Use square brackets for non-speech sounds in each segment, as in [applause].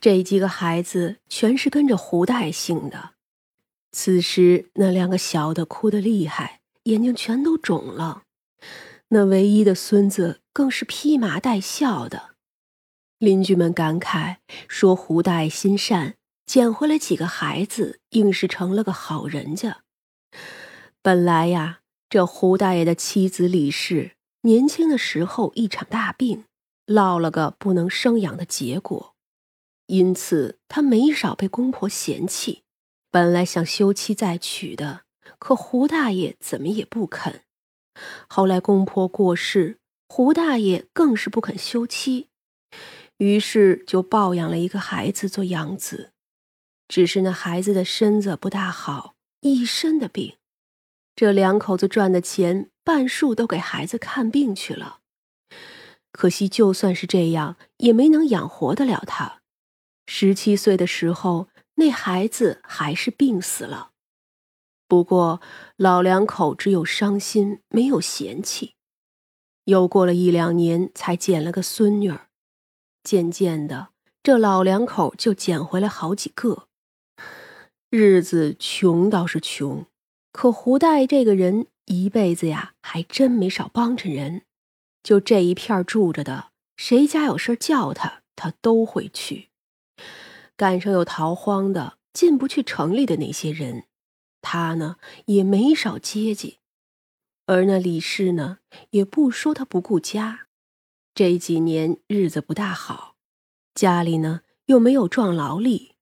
这几个孩子全是跟着胡大爷姓的。此时，那两个小的哭得厉害，眼睛全都肿了。那唯一的孙子更是披麻戴孝的。邻居们感慨说：“胡大爷心善，捡回来几个孩子，硬是成了个好人家。”本来呀，这胡大爷的妻子李氏年轻的时候一场大病，落了个不能生养的结果，因此他没少被公婆嫌弃。本来想休妻再娶的，可胡大爷怎么也不肯。后来公婆过世，胡大爷更是不肯休妻，于是就抱养了一个孩子做养子。只是那孩子的身子不大好，一身的病。这两口子赚的钱半数都给孩子看病去了。可惜就算是这样，也没能养活得了他。十七岁的时候。那孩子还是病死了，不过老两口只有伤心，没有嫌弃。又过了一两年，才捡了个孙女儿。渐渐的，这老两口就捡回来好几个。日子穷倒是穷，可胡大爷这个人一辈子呀，还真没少帮衬人。就这一片住着的，谁家有事叫他，他都会去。赶上有逃荒的、进不去城里的那些人，他呢也没少接济。而那李氏呢，也不说他不顾家。这几年日子不大好，家里呢又没有壮劳力，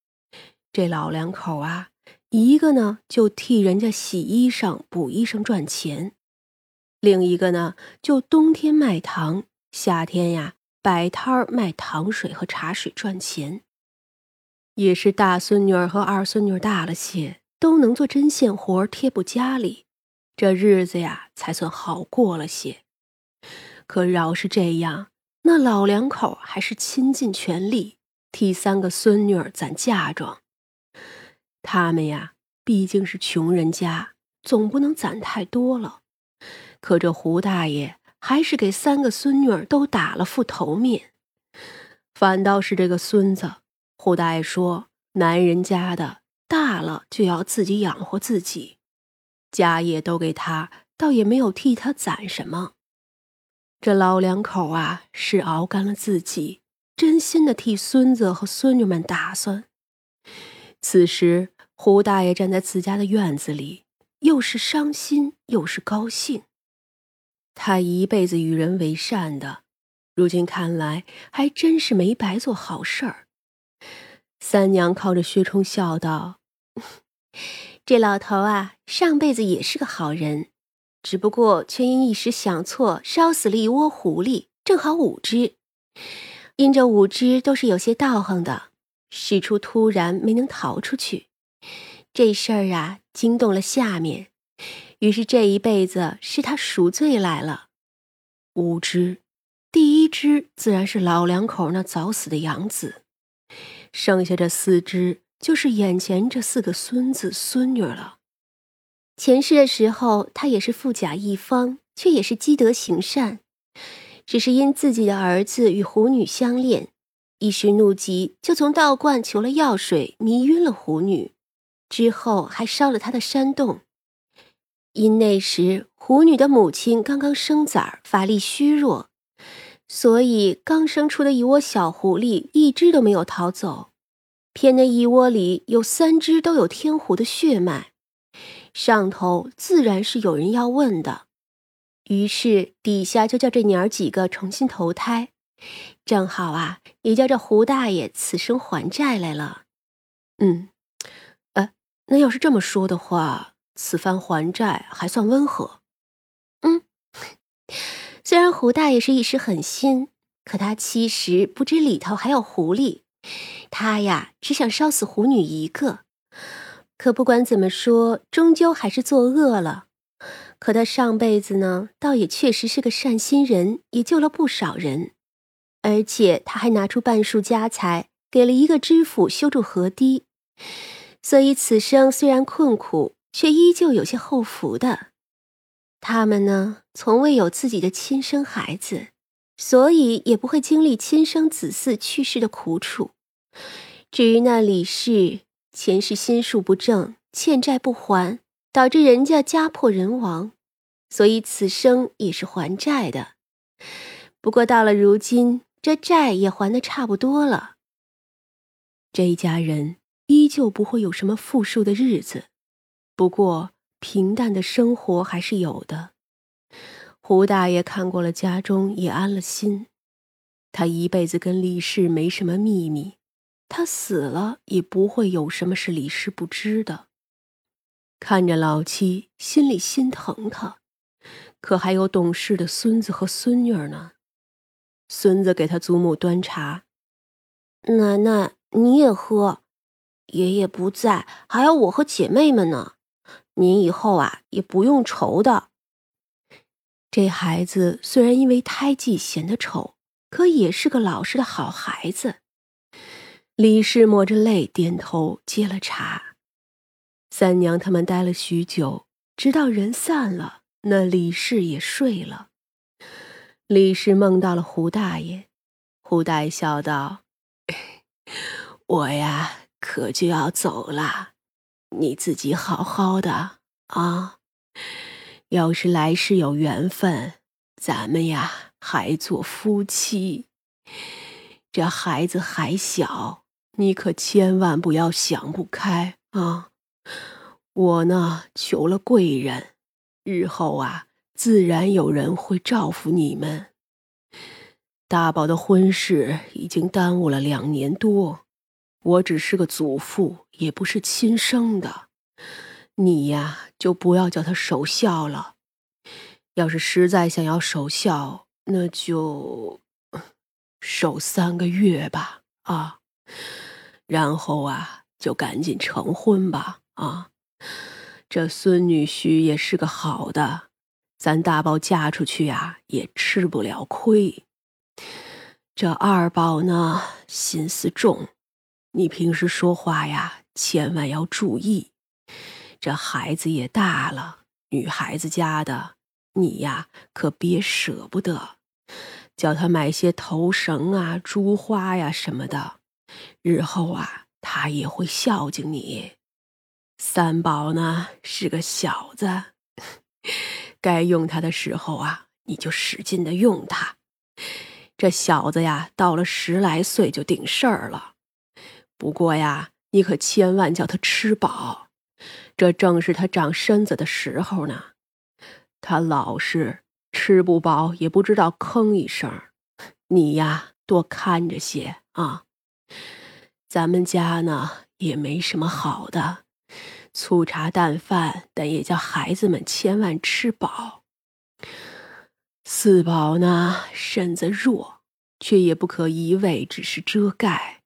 这老两口啊，一个呢就替人家洗衣裳、补衣裳赚钱，另一个呢就冬天卖糖，夏天呀摆摊儿卖糖水和茶水赚钱。也是大孙女儿和二孙女大了些，都能做针线活贴补家里，这日子呀才算好过了些。可饶是这样，那老两口还是倾尽全力替三个孙女儿攒嫁妆。他们呀毕竟是穷人家，总不能攒太多了。可这胡大爷还是给三个孙女儿都打了副头面，反倒是这个孙子。胡大爷说：“男人家的大了就要自己养活自己，家业都给他，倒也没有替他攒什么。这老两口啊，是熬干了自己，真心的替孙子和孙女们打算。此时，胡大爷站在自家的院子里，又是伤心又是高兴。他一辈子与人为善的，如今看来，还真是没白做好事儿。”三娘靠着薛冲笑道：“这老头啊，上辈子也是个好人，只不过却因一时想错，烧死了一窝狐狸，正好五只。因这五只都是有些道行的，事出突然没能逃出去，这事儿啊惊动了下面，于是这一辈子是他赎罪来了。五只，第一只自然是老两口那早死的养子。”剩下这四只，就是眼前这四个孙子孙女了。前世的时候，他也是富甲一方，却也是积德行善，只是因自己的儿子与狐女相恋，一时怒极，就从道观求了药水，迷晕了狐女，之后还烧了他的山洞。因那时狐女的母亲刚刚生崽儿，法力虚弱。所以，刚生出的一窝小狐狸，一只都没有逃走。偏那一窝里有三只都有天狐的血脉，上头自然是有人要问的。于是底下就叫这娘儿几个重新投胎，正好啊，也叫这胡大爷此生还债来了。嗯，呃，那要是这么说的话，此番还债还算温和。虽然胡大爷是一时狠心，可他其实不知里头还有狐狸。他呀，只想烧死狐女一个。可不管怎么说，终究还是作恶了。可他上辈子呢，倒也确实是个善心人，也救了不少人。而且他还拿出半数家财，给了一个知府修筑河堤。所以此生虽然困苦，却依旧有些后福的。他们呢，从未有自己的亲生孩子，所以也不会经历亲生子嗣去世的苦楚。至于那李氏，前世心术不正，欠债不还，导致人家家破人亡，所以此生也是还债的。不过到了如今，这债也还的差不多了。这一家人依旧不会有什么富庶的日子，不过平淡的生活还是有的。胡大爷看过了家中，也安了心。他一辈子跟李氏没什么秘密，他死了也不会有什么是李氏不知的。看着老妻，心里心疼他，可还有懂事的孙子和孙女呢。孙子给他祖母端茶，奶奶你也喝。爷爷不在，还有我和姐妹们呢。您以后啊也不用愁的。这孩子虽然因为胎记显得丑。可也是个老实的好孩子。李氏抹着泪点头接了茶。三娘他们待了许久，直到人散了，那李氏也睡了。李氏梦到了胡大爷，胡大爷笑道：“ [laughs] 我呀，可就要走了，你自己好好的啊。要是来世有缘分，咱们呀。”还做夫妻，这孩子还小，你可千万不要想不开啊！我呢，求了贵人，日后啊，自然有人会照拂你们。大宝的婚事已经耽误了两年多，我只是个祖父，也不是亲生的，你呀，就不要叫他守孝了。要是实在想要守孝，那就守三个月吧，啊，然后啊，就赶紧成婚吧，啊，这孙女婿也是个好的，咱大宝嫁出去呀，也吃不了亏。这二宝呢，心思重，你平时说话呀，千万要注意。这孩子也大了，女孩子家的，你呀，可别舍不得。叫他买些头绳啊、珠花呀什么的，日后啊，他也会孝敬你。三宝呢是个小子，[laughs] 该用他的时候啊，你就使劲的用他。这小子呀，到了十来岁就顶事儿了。不过呀，你可千万叫他吃饱，这正是他长身子的时候呢。他老是。吃不饱也不知道吭一声，你呀多看着些啊。咱们家呢也没什么好的，粗茶淡饭，但也叫孩子们千万吃饱。四宝呢身子弱，却也不可一味只是遮盖。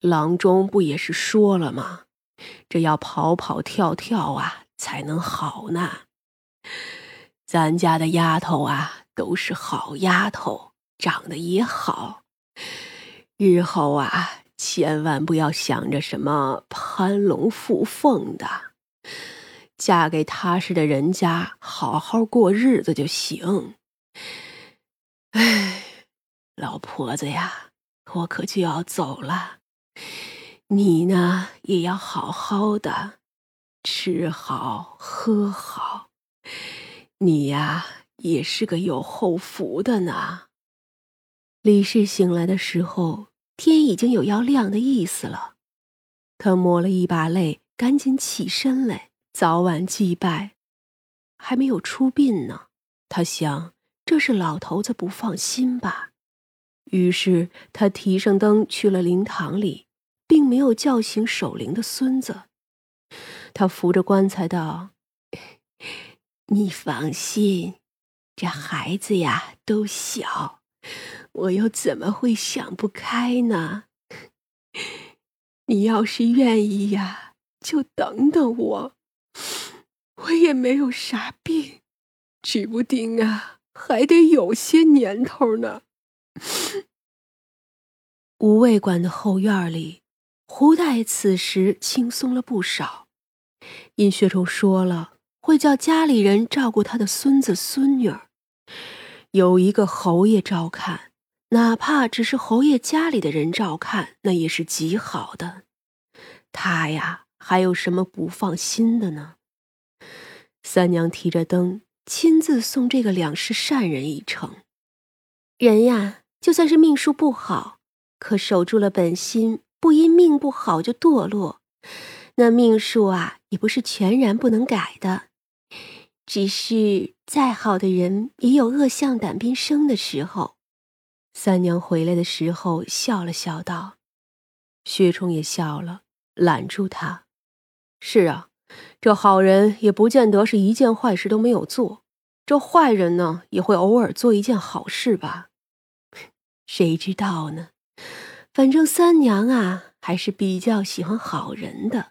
郎中不也是说了吗？这要跑跑跳跳啊才能好呢。咱家的丫头啊，都是好丫头，长得也好。日后啊，千万不要想着什么攀龙附凤的，嫁给踏实的人家，好好过日子就行。哎，老婆子呀，我可就要走了，你呢也要好好的，吃好喝好。你呀，也是个有后福的呢。李氏醒来的时候，天已经有要亮的意思了。他抹了一把泪，赶紧起身来，早晚祭拜。还没有出殡呢，他想这是老头子不放心吧。于是他提上灯去了灵堂里，没有叫醒守灵的孙子。他扶着棺材道。你放心，这孩子呀都小，我又怎么会想不开呢？你要是愿意呀，就等等我，我也没有啥病，指不定啊还得有些年头呢。五味馆的后院里，胡大爷此时轻松了不少，因薛崇说了。会叫家里人照顾他的孙子孙女儿，有一个侯爷照看，哪怕只是侯爷家里的人照看，那也是极好的。他呀，还有什么不放心的呢？三娘提着灯，亲自送这个两世善人一程。人呀，就算是命数不好，可守住了本心，不因命不好就堕落，那命数啊，也不是全然不能改的。只是再好的人，也有恶向胆边生的时候。三娘回来的时候笑了笑道：“薛冲也笑了，揽住他。是啊，这好人也不见得是一件坏事都没有做，这坏人呢，也会偶尔做一件好事吧？谁知道呢？反正三娘啊，还是比较喜欢好人的。”